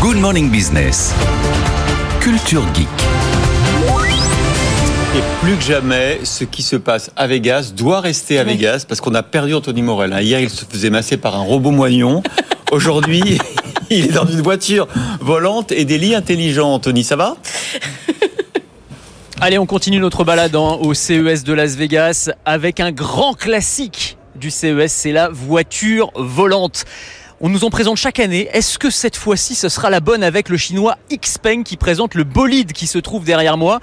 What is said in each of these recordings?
Good Morning Business. Culture Geek. Et plus que jamais, ce qui se passe à Vegas doit rester à Vegas parce qu'on a perdu Anthony Morel. hein. Hier, il se faisait masser par un robot moignon. Aujourd'hui, il est dans une voiture volante et des lits intelligents. Anthony, ça va? Allez, on continue notre balade hein, au CES de Las Vegas avec un grand classique du CES, c'est la voiture volante. On nous en présente chaque année. Est-ce que cette fois-ci, ce sera la bonne avec le chinois Xpeng qui présente le bolide qui se trouve derrière moi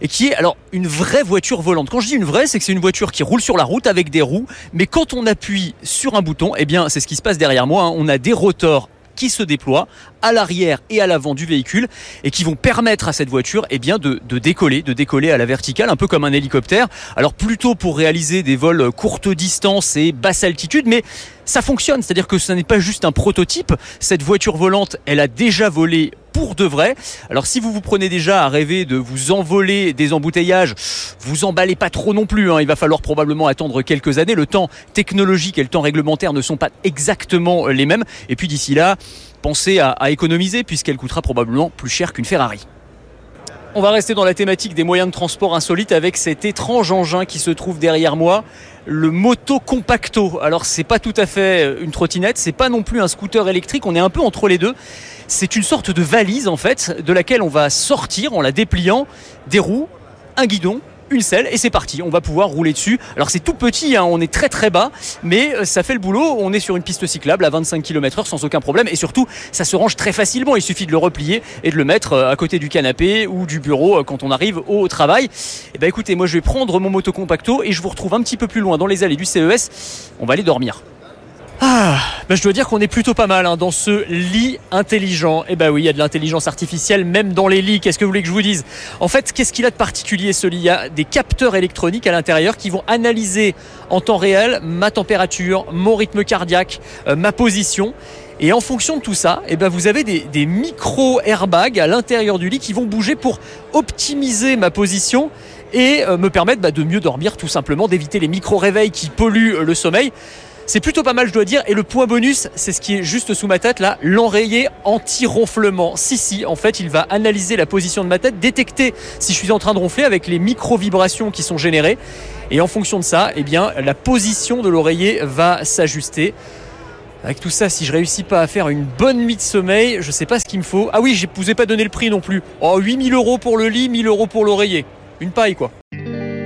et qui est alors une vraie voiture volante? Quand je dis une vraie, c'est que c'est une voiture qui roule sur la route avec des roues, mais quand on appuie sur un bouton, eh bien c'est ce qui se passe derrière moi. hein. On a des rotors se déploient à l'arrière et à l'avant du véhicule et qui vont permettre à cette voiture eh bien, de, de décoller, de décoller à la verticale, un peu comme un hélicoptère. Alors plutôt pour réaliser des vols courte distance et basse altitude, mais ça fonctionne, c'est-à-dire que ce n'est pas juste un prototype. Cette voiture volante, elle a déjà volé de vrai. Alors si vous vous prenez déjà à rêver de vous envoler des embouteillages, vous emballez pas trop non plus. hein. Il va falloir probablement attendre quelques années. Le temps technologique et le temps réglementaire ne sont pas exactement les mêmes. Et puis d'ici là, pensez à économiser puisqu'elle coûtera probablement plus cher qu'une Ferrari. On va rester dans la thématique des moyens de transport insolites avec cet étrange engin qui se trouve derrière moi, le Moto Compacto. Alors c'est pas tout à fait une trottinette, c'est pas non plus un scooter électrique, on est un peu entre les deux. C'est une sorte de valise en fait, de laquelle on va sortir en la dépliant des roues, un guidon, une selle et c'est parti. On va pouvoir rouler dessus. Alors c'est tout petit, hein, on est très très bas, mais euh, ça fait le boulot. On est sur une piste cyclable à 25 km/h sans aucun problème et surtout ça se range très facilement. Il suffit de le replier et de le mettre euh, à côté du canapé ou du bureau euh, quand on arrive au travail. Et ben écoutez, moi je vais prendre mon moto compacto et je vous retrouve un petit peu plus loin dans les allées du CES. On va aller dormir. Bah je dois dire qu'on est plutôt pas mal hein, dans ce lit intelligent. Et bah oui, il y a de l'intelligence artificielle même dans les lits. Qu'est-ce que vous voulez que je vous dise? En fait, qu'est-ce qu'il a de particulier ce lit? Il y a des capteurs électroniques à l'intérieur qui vont analyser en temps réel ma température, mon rythme cardiaque, euh, ma position. Et en fonction de tout ça, eh ben vous avez des, des micro-airbags à l'intérieur du lit qui vont bouger pour optimiser ma position et euh, me permettre bah, de mieux dormir tout simplement, d'éviter les micro-réveils qui polluent le sommeil. C'est plutôt pas mal, je dois dire. Et le point bonus, c'est ce qui est juste sous ma tête là, l'enrayé anti-ronflement. Si, si, en fait, il va analyser la position de ma tête, détecter si je suis en train de ronfler avec les micro-vibrations qui sont générées. Et en fonction de ça, eh bien, la position de l'oreiller va s'ajuster. Avec tout ça, si je réussis pas à faire une bonne nuit de sommeil, je sais pas ce qu'il me faut. Ah oui, je vous ai pas donné le prix non plus. Oh, 8000 euros pour le lit, 1000 euros pour l'oreiller. Une paille quoi.